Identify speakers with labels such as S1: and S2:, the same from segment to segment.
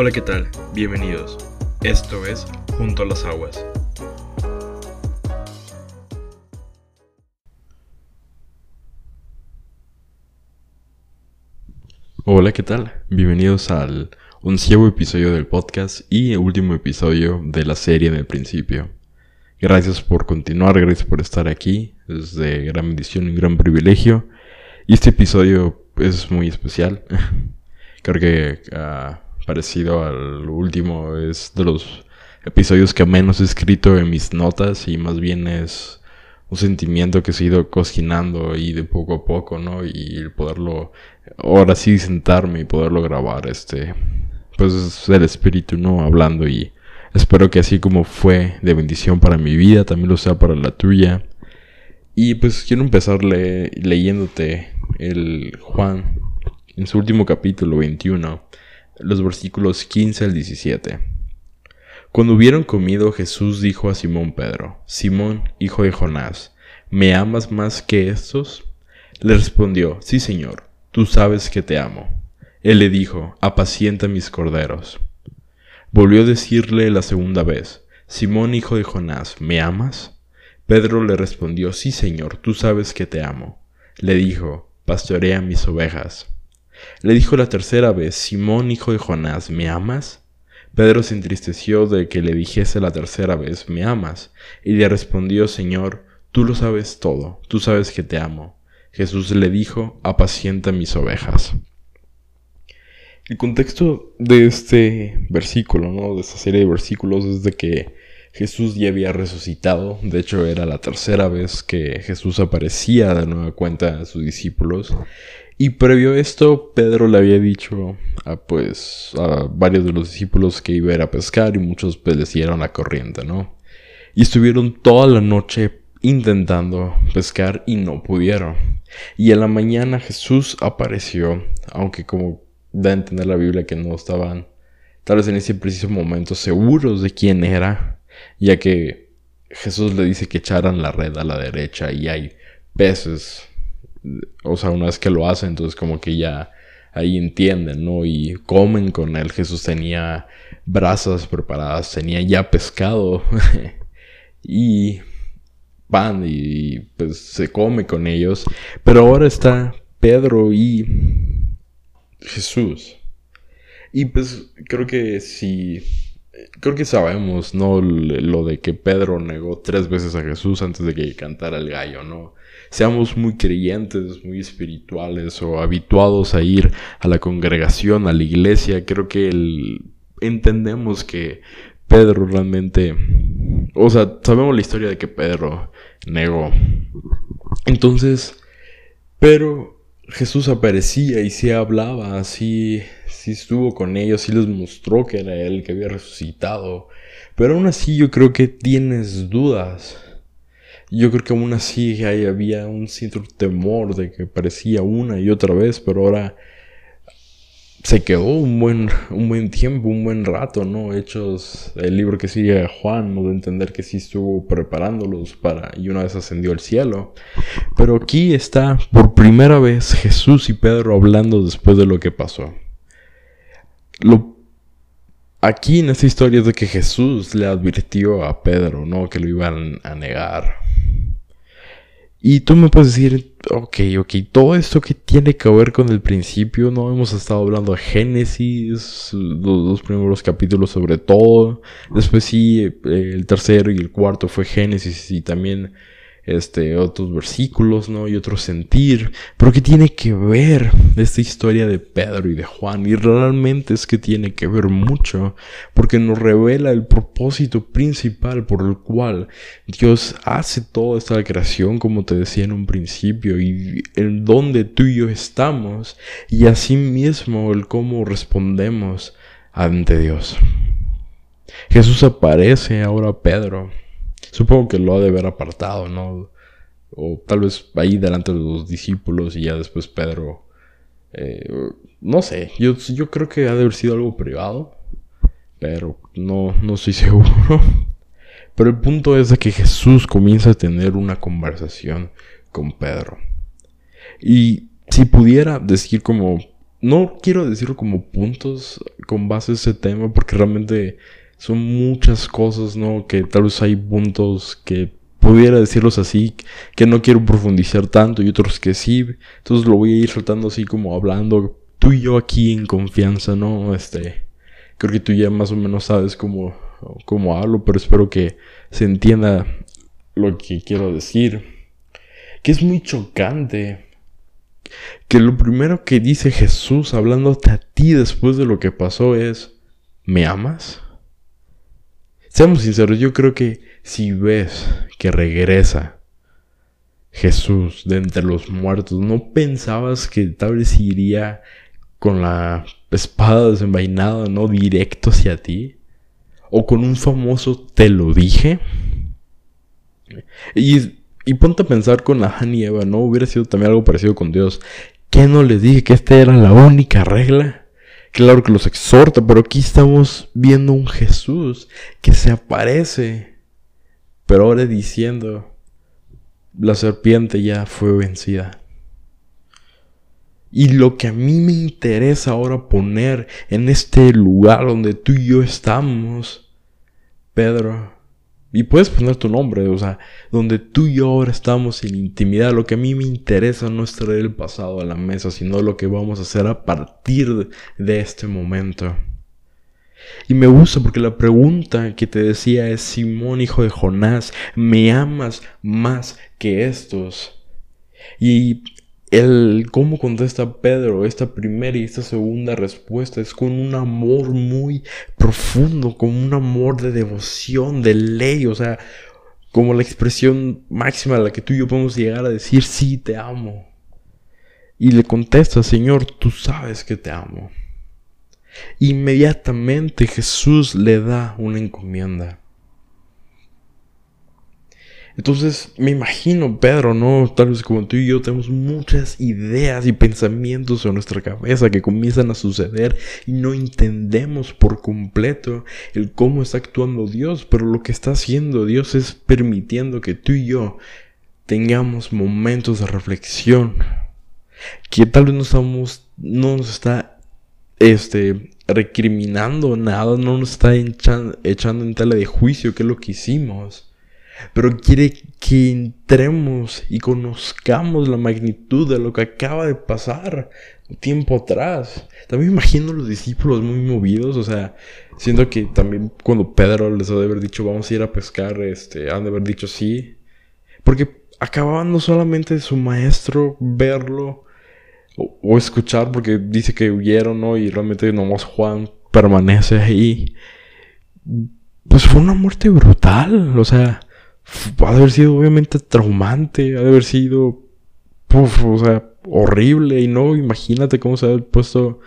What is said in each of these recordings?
S1: Hola, ¿qué tal? Bienvenidos. Esto es Junto a las Aguas. Hola, ¿qué tal? Bienvenidos al onceavo episodio del podcast y último episodio de la serie del principio. Gracias por continuar, gracias por estar aquí. Es de gran bendición y gran privilegio. Y este episodio es muy especial. Creo que uh, parecido al último es de los episodios que menos he escrito en mis notas y más bien es un sentimiento que se ha ido cocinando y de poco a poco, ¿no? Y poderlo ahora sí sentarme y poderlo grabar, este, pues es el espíritu, ¿no? Hablando y espero que así como fue de bendición para mi vida, también lo sea para la tuya. Y pues quiero empezar leyéndote el Juan en su último capítulo 21, los versículos 15 al 17. Cuando hubieron comido, Jesús dijo a Simón Pedro, Simón, hijo de Jonás, ¿me amas más que estos? Le respondió, Sí, Señor, tú sabes que te amo. Él le dijo, Apacienta mis corderos. Volvió a decirle la segunda vez, Simón, hijo de Jonás, ¿me amas? Pedro le respondió, Sí, Señor, tú sabes que te amo. Le dijo, Pastorea mis ovejas. Le dijo la tercera vez, Simón, hijo de Jonás, ¿me amas? Pedro se entristeció de que le dijese la tercera vez, ¿me amas? Y le respondió, Señor, tú lo sabes todo, tú sabes que te amo. Jesús le dijo, apacienta mis ovejas. El contexto de este versículo, ¿no? De esta serie de versículos es de que Jesús ya había resucitado. De hecho, era la tercera vez que Jesús aparecía de nueva cuenta a sus discípulos. Y previo a esto, Pedro le había dicho a, pues, a varios de los discípulos que iba a ir a pescar y muchos pues la corriente, ¿no? Y estuvieron toda la noche intentando pescar y no pudieron. Y en la mañana Jesús apareció, aunque como da a entender la Biblia que no estaban tal vez en ese preciso momento seguros de quién era, ya que Jesús le dice que echaran la red a la derecha y hay peces o sea, una vez que lo hacen, entonces como que ya ahí entienden, ¿no? Y comen con él. Jesús tenía brasas preparadas, tenía ya pescado y pan y pues se come con ellos. Pero ahora está Pedro y Jesús. Y pues creo que si... Creo que sabemos, ¿no? Lo de que Pedro negó tres veces a Jesús antes de que cantara el gallo, ¿no? Seamos muy creyentes, muy espirituales o habituados a ir a la congregación, a la iglesia, creo que entendemos que Pedro realmente, o sea, sabemos la historia de que Pedro negó. Entonces, pero Jesús aparecía y sí hablaba, así, sí estuvo con ellos, sí les mostró que era Él, que había resucitado. Pero aún así yo creo que tienes dudas yo creo que aún así ahí había un cierto temor de que parecía una y otra vez, pero ahora se quedó un buen, un buen tiempo, un buen rato, ¿no? Hechos, el libro que sigue Juan, ¿no? De entender que sí estuvo preparándolos para, y una vez ascendió al cielo. Pero aquí está por primera vez Jesús y Pedro hablando después de lo que pasó. Lo aquí en esta historia es de que Jesús le advirtió a Pedro, ¿no? Que lo iban a negar. Y tú me puedes decir, ok, ok, todo esto que tiene que ver con el principio, no hemos estado hablando de Génesis, los dos primeros capítulos sobre todo, después sí, el tercero y el cuarto fue Génesis y también este, otros versículos, ¿no? Y otro sentir. Pero ¿qué tiene que ver esta historia de Pedro y de Juan? Y realmente es que tiene que ver mucho, porque nos revela el propósito principal por el cual Dios hace toda esta creación, como te decía en un principio, y en donde tú y yo estamos, y asimismo el cómo respondemos ante Dios. Jesús aparece ahora a Pedro Supongo que lo ha de haber apartado, ¿no? O tal vez ahí delante de los discípulos y ya después Pedro. Eh, no sé, yo, yo creo que ha de haber sido algo privado, pero no, no estoy seguro. Pero el punto es de que Jesús comienza a tener una conversación con Pedro. Y si pudiera decir como no quiero decirlo como puntos con base a ese tema, porque realmente son muchas cosas, ¿no? Que tal vez hay puntos que pudiera decirlos así, que no quiero profundizar tanto y otros que sí. Entonces lo voy a ir soltando así como hablando tú y yo aquí en confianza, ¿no? Este, creo que tú ya más o menos sabes cómo, cómo hablo, pero espero que se entienda lo que quiero decir. Que es muy chocante que lo primero que dice Jesús hablándote a ti después de lo que pasó es, ¿me amas? Seamos sinceros, yo creo que si ves que regresa Jesús de entre los muertos, ¿no pensabas que tal vez iría con la espada desenvainada, no directo hacia ti? ¿O con un famoso te lo dije? Y y ponte a pensar con Han y Eva, ¿no? Hubiera sido también algo parecido con Dios. ¿Qué no les dije que esta era la única regla? Claro que los exhorta, pero aquí estamos viendo un Jesús que se aparece, pero ahora diciendo, la serpiente ya fue vencida. Y lo que a mí me interesa ahora poner en este lugar donde tú y yo estamos, Pedro, y puedes poner tu nombre, o sea, donde tú y yo ahora estamos en intimidad. Lo que a mí me interesa no es traer el pasado a la mesa, sino lo que vamos a hacer a partir de este momento. Y me gusta porque la pregunta que te decía es, Simón, hijo de Jonás, ¿me amas más que estos? Y el cómo contesta Pedro esta primera y esta segunda respuesta es con un amor muy profundo, con un amor de devoción, de ley, o sea, como la expresión máxima a la que tú y yo podemos llegar a decir, sí, te amo. Y le contesta, Señor, tú sabes que te amo. Inmediatamente Jesús le da una encomienda. Entonces me imagino, Pedro, ¿no? Tal vez como tú y yo tenemos muchas ideas y pensamientos en nuestra cabeza que comienzan a suceder y no entendemos por completo el cómo está actuando Dios, pero lo que está haciendo Dios es permitiendo que tú y yo tengamos momentos de reflexión que tal vez no estamos, no nos está, este, recriminando nada, no nos está echando, en tela de juicio qué es lo que hicimos pero quiere que entremos y conozcamos la magnitud de lo que acaba de pasar tiempo atrás. También imagino los discípulos muy movidos, o sea, siento que también cuando Pedro les ha de haber dicho vamos a ir a pescar, este, han de haber dicho sí, porque acababan solamente de su maestro verlo o, o escuchar, porque dice que huyeron, ¿no? Y realmente nomás Juan permanece ahí. Pues fue una muerte brutal, o sea, ha de haber sido obviamente traumante, ha de haber sido, o sea, horrible. Y no, imagínate cómo se han puesto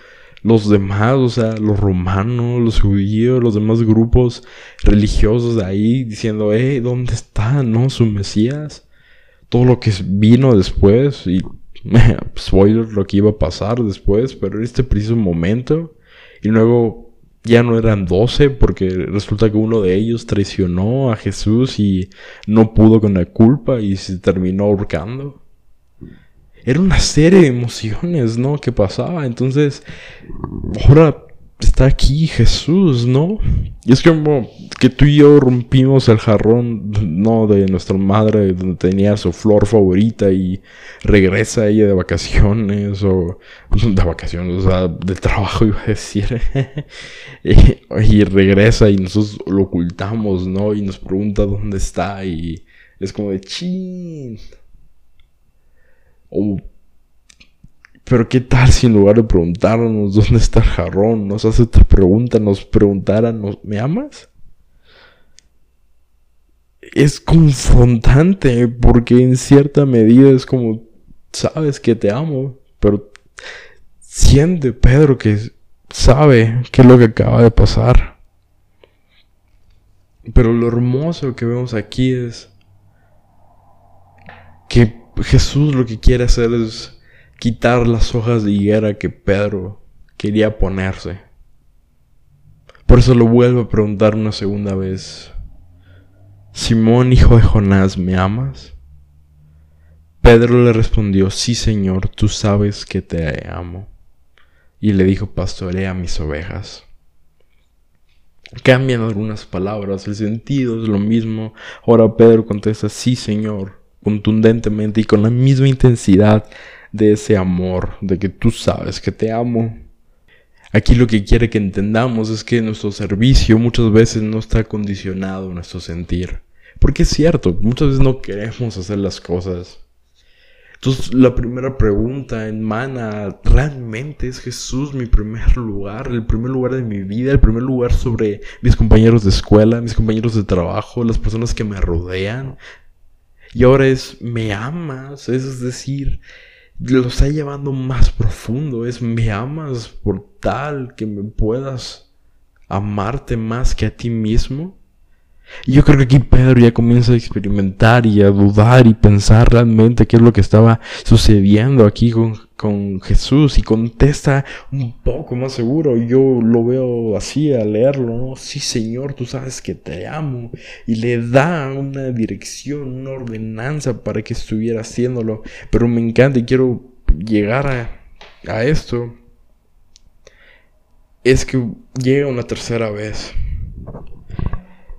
S1: los demás, o sea, los romanos, los judíos, los demás grupos religiosos de ahí, diciendo, eh, ¿dónde está, no? Su Mesías. Todo lo que vino después, y spoiler, lo que iba a pasar después, pero en este preciso momento, y luego ya no eran doce porque resulta que uno de ellos traicionó a Jesús y no pudo con la culpa y se terminó ahorcando. Era una serie de emociones, ¿no? Que pasaba. Entonces, ahora está aquí Jesús, ¿no? Y es como que tú y yo rompimos el jarrón, ¿no? De nuestra madre, donde tenía su flor favorita y regresa ella de vacaciones o de vacaciones, o sea, de trabajo iba a decir. y, regresa y nosotros lo ocultamos, ¿no? Y nos pregunta dónde está y es como de chin. O pero qué tal si en lugar de preguntarnos dónde está el jarrón, nos hace otra pregunta, nos preguntara, ¿me amas? Es confrontante porque en cierta medida es como, sabes que te amo, pero siente Pedro que sabe qué es lo que acaba de pasar. Pero lo hermoso que vemos aquí es que Jesús lo que quiere hacer es quitar las hojas de higuera que Pedro quería ponerse. Por eso lo vuelvo a preguntar una segunda vez. Simón, hijo de Jonás, ¿me amas? Pedro le respondió, sí Señor, tú sabes que te amo. y le dijo, pastorea mis ovejas. Cambian algunas palabras, el sentido es lo mismo. Ahora Pedro contesta, sí Señor, contundentemente y con la misma intensidad de ese amor, de que tú sabes que te amo. Aquí lo que quiere que entendamos es que nuestro servicio muchas veces no está condicionado a nuestro sentir. Porque es cierto, muchas veces no queremos hacer las cosas. Entonces la primera pregunta en mana, ¿realmente es Jesús mi primer lugar? El primer lugar de mi vida, el primer lugar sobre mis compañeros de escuela, mis compañeros de trabajo, las personas que me rodean. Y ahora es, ¿me amas? Es decir, lo está llevando más profundo. Es, ¿me amas por tal que me puedas amarte más que a ti mismo? Y yo creo que aquí Pedro ya comienza a experimentar y a dudar y pensar realmente qué es lo que estaba sucediendo aquí con, Jesús y contesta un poco más seguro. Yo lo veo así al leerlo, ¿no? Sí, Señor, tú sabes que te amo. Y le da una dirección, una ordenanza para que estuviera haciéndolo. Pero me encanta y quiero llegar a, a esto. Es que llega una tercera vez.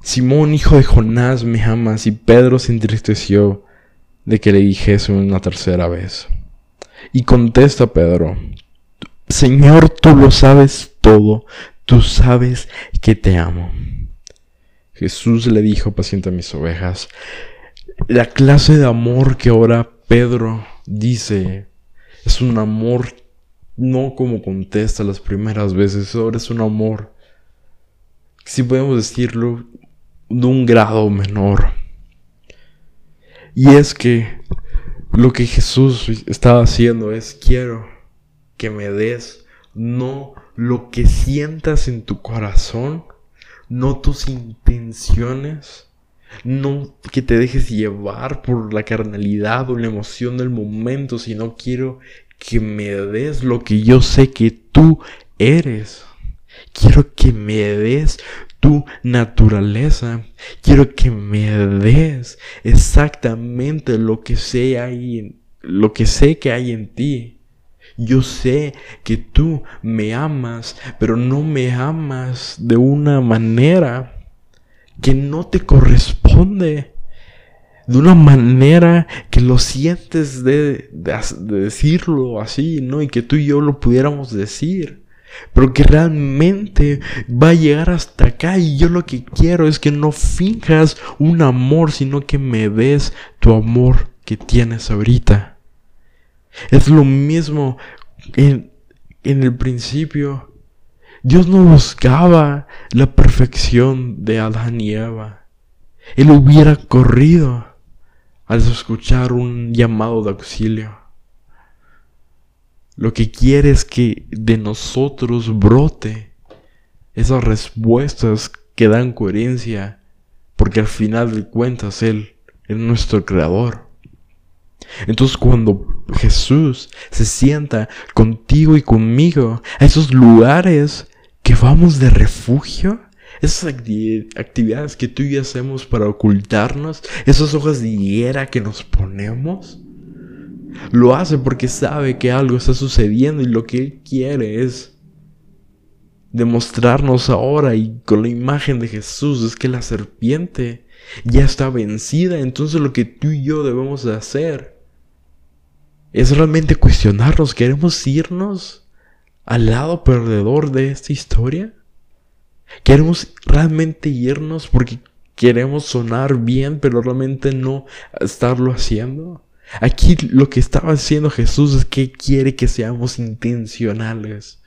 S1: Simón, hijo de Jonás, me amas. Y Pedro se entristeció de que le dijese una tercera vez. Y contesta Pedro, Señor, tú lo sabes todo, tú sabes que te amo. Jesús le dijo, paciente a mis ovejas. La clase de amor que ahora Pedro dice es un amor no como contesta las primeras veces, ahora es un amor, si podemos decirlo, de un grado menor. Y es que lo que Jesús estaba haciendo es, quiero que me des no lo que sientas en tu corazón, no tus intenciones, no que te dejes llevar por la carnalidad o la emoción del momento, sino quiero que me des lo que yo sé que tú eres. Quiero que me des tu naturaleza. Quiero que me des exactamente lo que sé ahí, lo que sé que hay en ti. Yo sé que tú me amas, pero no me amas de una manera que no te corresponde. De una manera que lo sientes de, de, de decirlo así, ¿no? Y que tú y yo lo pudiéramos decir pero que realmente va a llegar hasta acá y yo lo que quiero es que no finjas un amor, sino que me des tu amor que tienes ahorita. Es lo mismo en, en el principio. Dios no buscaba la perfección de Adán y Eva. Él hubiera corrido al escuchar un llamado de auxilio. Lo que quiere es que de nosotros brote esas respuestas que dan coherencia, porque al final de cuentas Él es nuestro creador. Entonces cuando Jesús se sienta contigo y conmigo a esos lugares que vamos de refugio, esas actividades que tú y yo hacemos para ocultarnos, esas hojas de higuera que nos ponemos, lo hace porque sabe que algo está sucediendo y lo que Él quiere es demostrarnos ahora y con la imagen de Jesús es que la serpiente ya está vencida. Entonces lo que tú y yo debemos de hacer es realmente cuestionarnos. ¿Queremos irnos al lado perdedor de esta historia? ¿Queremos realmente irnos porque queremos sonar bien pero realmente no estarlo haciendo? Aquí lo que estaba haciendo Jesús es que quiere que seamos intencionales.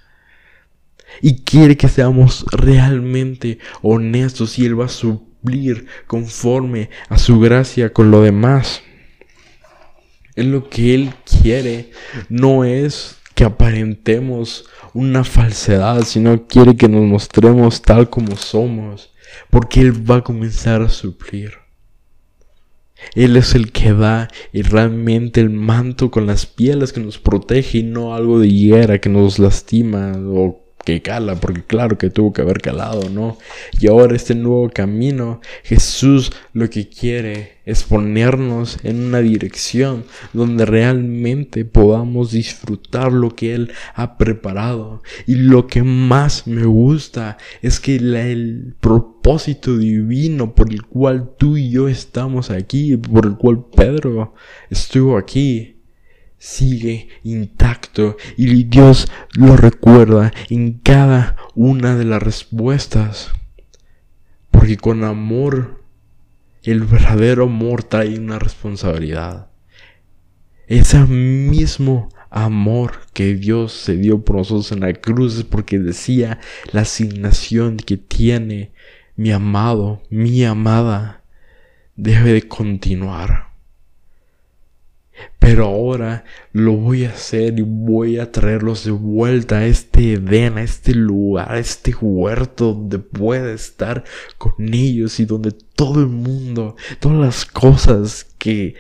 S1: Y quiere que seamos realmente honestos y Él va a suplir conforme a su gracia con lo demás. Es lo que Él quiere. No es que aparentemos una falsedad, sino quiere que nos mostremos tal como somos. Porque Él va a comenzar a suplir. Él es el que da y realmente el manto con las pieles que nos protege y no algo de higuera que nos lastima o que cala, porque claro que tuvo que haber calado, ¿no? Y ahora este nuevo camino, Jesús lo que quiere es ponernos en una dirección donde realmente podamos disfrutar lo que Él ha preparado. Y lo que más me gusta es que el propósito divino por el cual tú y yo estamos aquí, por el cual Pedro estuvo aquí, sigue intacto y Dios lo recuerda en cada una de las respuestas. Porque con amor, el verdadero amor trae una responsabilidad. Ese mismo amor que Dios se dio por nosotros en la cruz es porque decía la asignación que tiene mi amado, mi amada, debe de continuar. Pero ahora lo voy a hacer y voy a traerlos de vuelta a este Edén, a este lugar, a este huerto donde pueda estar con ellos y donde todo el mundo, todas las cosas que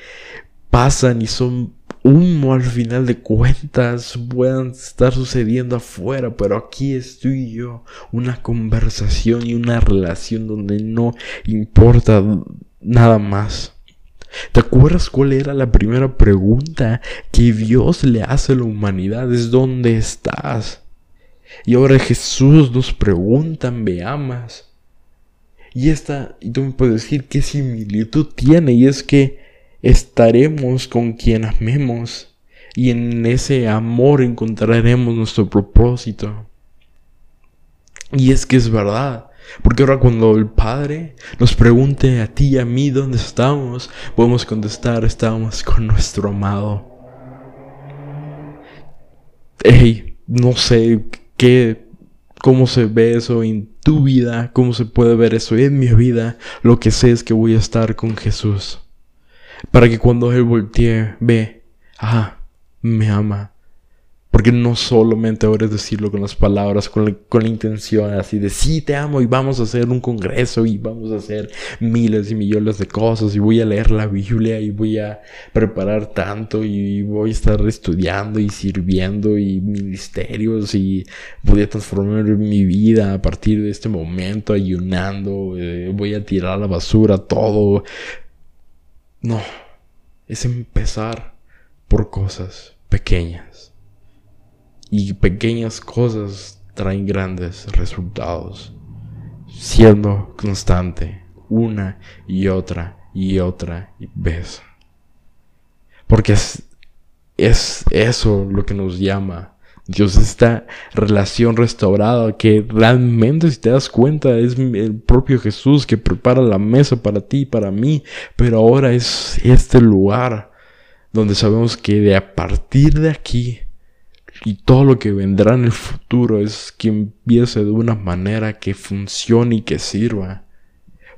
S1: pasan y son humo al final de cuentas puedan estar sucediendo afuera, pero aquí estoy yo, una conversación y una relación donde no importa nada más. ¿Te acuerdas cuál era la primera pregunta que Dios le hace a la humanidad? Es ¿dónde estás? Y ahora Jesús nos pregunta, ¿me amas? Y esta, y tú me puedes decir qué similitud tiene, y es que estaremos con quien amemos, y en ese amor encontraremos nuestro propósito. Y es que es verdad, porque ahora cuando el Padre nos pregunte a ti y a mí dónde estamos, podemos contestar, estamos con nuestro amado. Hey, no sé qué, cómo se ve eso en tu vida, cómo se puede ver eso en mi vida. Lo que sé es que voy a estar con Jesús. Para que cuando Él voltee, ve, ah, me ama, porque no solamente ahora es decirlo con las palabras, con la, intención así de sí te amo y vamos a hacer un congreso y vamos a hacer miles y millones de cosas y voy a leer la Biblia y voy a preparar tanto y voy a estar estudiando y sirviendo y ministerios y voy a transformar mi vida a partir de este momento ayunando, eh, voy a tirar a la basura todo. No, es empezar por cosas pequeñas y pequeñas cosas traen grandes resultados. Siendo constante una y otra y otra vez. Porque es, es eso lo que nos llama Dios, esta relación restaurada que realmente si te das cuenta es el propio Jesús que prepara la mesa para ti y para mí, pero ahora es este lugar donde sabemos que de a partir de aquí y todo lo que vendrá en el futuro es que empiece de una manera que funcione y que sirva.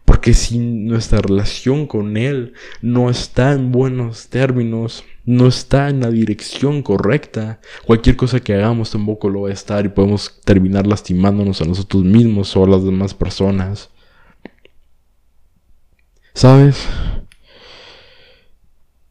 S1: Porque si nuestra relación con Él no está en buenos términos, no está en la dirección correcta, cualquier cosa que hagamos tampoco lo va a estar y podemos terminar lastimándonos a nosotros mismos o a las demás personas. ¿Sabes?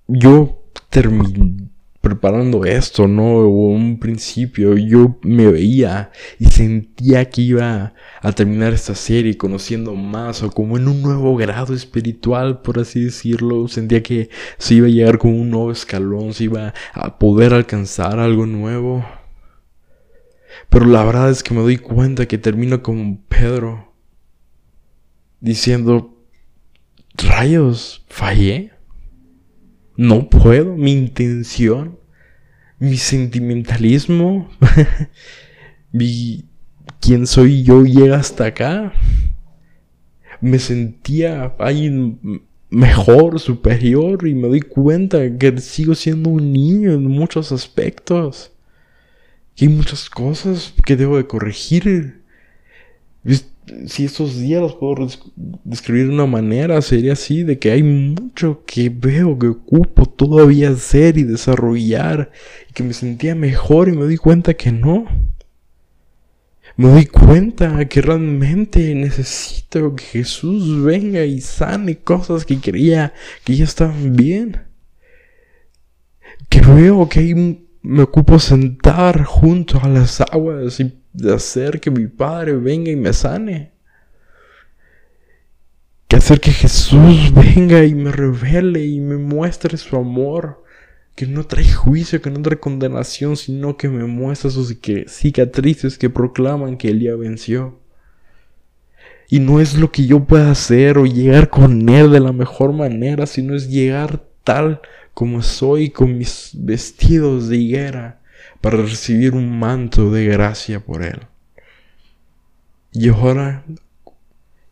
S1: Yo terminé preparando esto, ¿no? Un principio yo me veía y sentía que iba a terminar esta serie conociendo más o como en un nuevo grado espiritual, por así decirlo. Sentía que se iba a llegar con un nuevo escalón, se iba a poder alcanzar algo nuevo. Pero la verdad es que me doy cuenta que termino como Pedro diciendo, rayos, fallé. No puedo, mi intención, mi sentimentalismo, mi quién soy yo llega hasta acá. Me sentía ahí mejor, superior y me doy cuenta que sigo siendo un niño en muchos aspectos. Que hay muchas cosas que debo de corregir si estos días los puedo describir de una manera, sería así, de que hay mucho que veo que ocupo todavía hacer y desarrollar, y que me sentía mejor y me di cuenta que no. Me doy cuenta que realmente necesito que Jesús venga y sane cosas que creía que ya estaban bien. Que veo que me ocupo sentar junto a las aguas y de hacer que mi Padre venga y me sane. Que hacer que Jesús venga y me revele y me muestre su amor. Que no trae juicio, que no trae condenación, sino que me muestra sus cicatrices que proclaman que Él venció. Y no es lo que yo pueda hacer o llegar con Él de la mejor manera, sino es llegar tal como soy con mis vestidos de higuera para recibir un manto de gracia por Él. Y ahora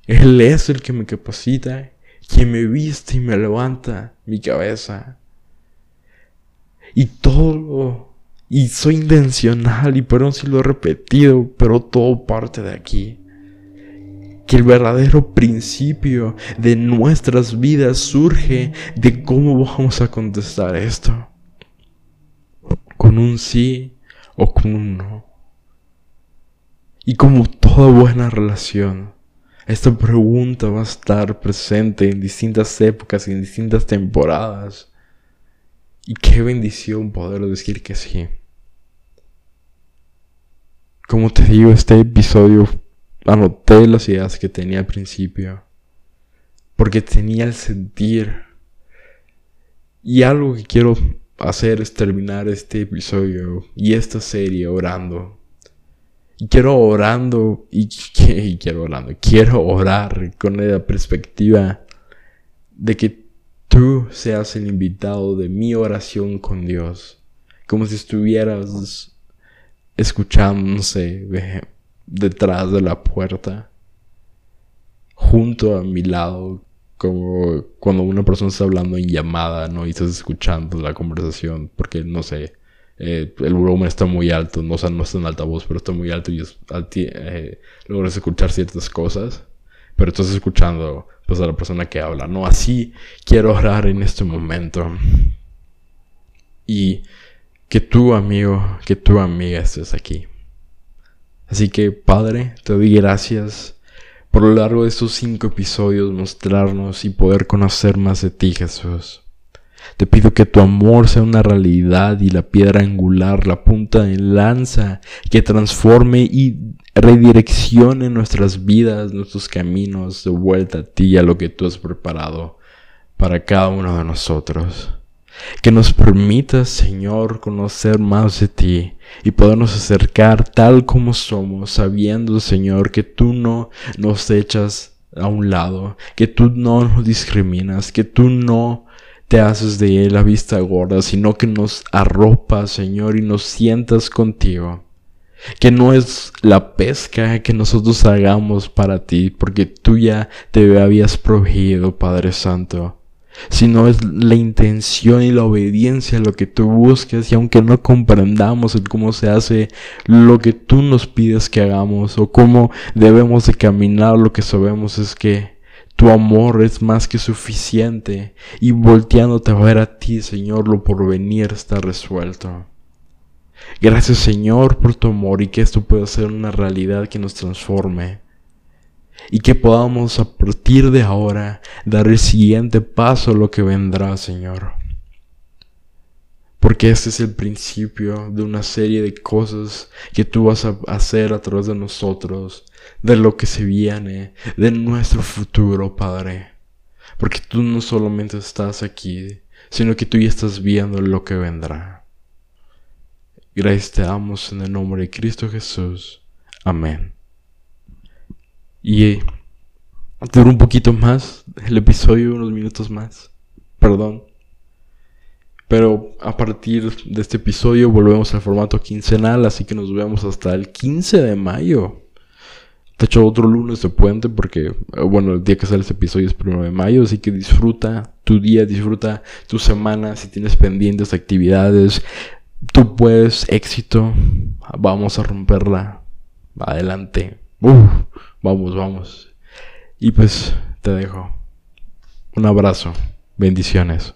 S1: Él es el que me capacita, quien me viste y me levanta mi cabeza. Y todo, y soy intencional, y perdón si lo he repetido, pero todo parte de aquí que el verdadero principio de nuestras vidas surge de cómo vamos a contestar esto. Con un sí o con un no. Y como toda buena relación, esta pregunta va a estar presente en distintas épocas y en distintas temporadas. Y qué bendición poder decir que sí. Como te digo, este episodio anoté las ideas que tenía al principio. Porque tenía el sentir. Y algo que quiero hacer terminar este episodio y esta serie orando. Y quiero orando y, quiero orando. Quiero orar con la perspectiva de que tú seas el invitado de mi oración con Dios. Como si estuvieras sé, detrás de la puerta, junto a mi lado, como cuando una persona está hablando en llamada, ¿no? Y estás escuchando la conversación, porque no sé, eh, el volumen está muy alto, no, o sea, no está en altavoz, pero está muy alto y es, eh, logras escuchar ciertas cosas, pero estás escuchando pues a la persona que habla, ¿no? Así quiero orar en este momento. Y que tu amigo, que tu amiga estés aquí. Así que, Padre, te doy gracias por lo largo de estos cinco episodios mostrarnos y poder conocer más de ti, Jesús. Te pido que tu amor sea una realidad y la piedra angular, la punta de lanza que transforme y redireccione nuestras vidas, nuestros caminos de vuelta a ti a lo que tú has preparado para cada uno de nosotros. Que nos permitas, Señor, conocer más de ti y podernos acercar tal como somos, sabiendo, Señor, que tú no nos echas a un lado, que tú no nos discriminas, que tú no te haces de él la vista gorda, sino que nos arropas, Señor, y nos sientas contigo. Que no es la pesca que nosotros hagamos para ti, porque tú ya te habías prohibido, Padre Santo sino es la intención y la obediencia lo que tú busques y aunque no comprendamos el cómo se hace lo que tú nos pides que hagamos o cómo debemos de caminar, lo que sabemos es que tu amor es más que suficiente y volteándote a ver a ti, Señor, lo por venir está resuelto. Gracias, Señor, por tu amor y que esto pueda ser una realidad que nos transforme y que podamos a partir de ahora dar el siguiente paso a lo que vendrá, Señor. Porque este es el principio de una serie de cosas que tú vas a hacer a través de nosotros, de lo que se viene, de nuestro futuro, Padre. Porque tú no solamente estás aquí, sino que tú ya estás viendo lo que vendrá. Gracias te damos en el nombre de Cristo Jesús. Amén. Y duró un poquito más el episodio, unos minutos más. Perdón. Pero a partir de este episodio volvemos al formato quincenal, así que nos vemos hasta el 15 de mayo. De hecho, otro lunes de puente porque, bueno, el día que sale este episodio es primero de mayo, así que disfruta tu día, disfruta tu semana, si tienes pendientes actividades, tú puedes, éxito, vamos a romperla, adelante. Vamos, vamos. Y pues te dejo. Un abrazo. Bendiciones.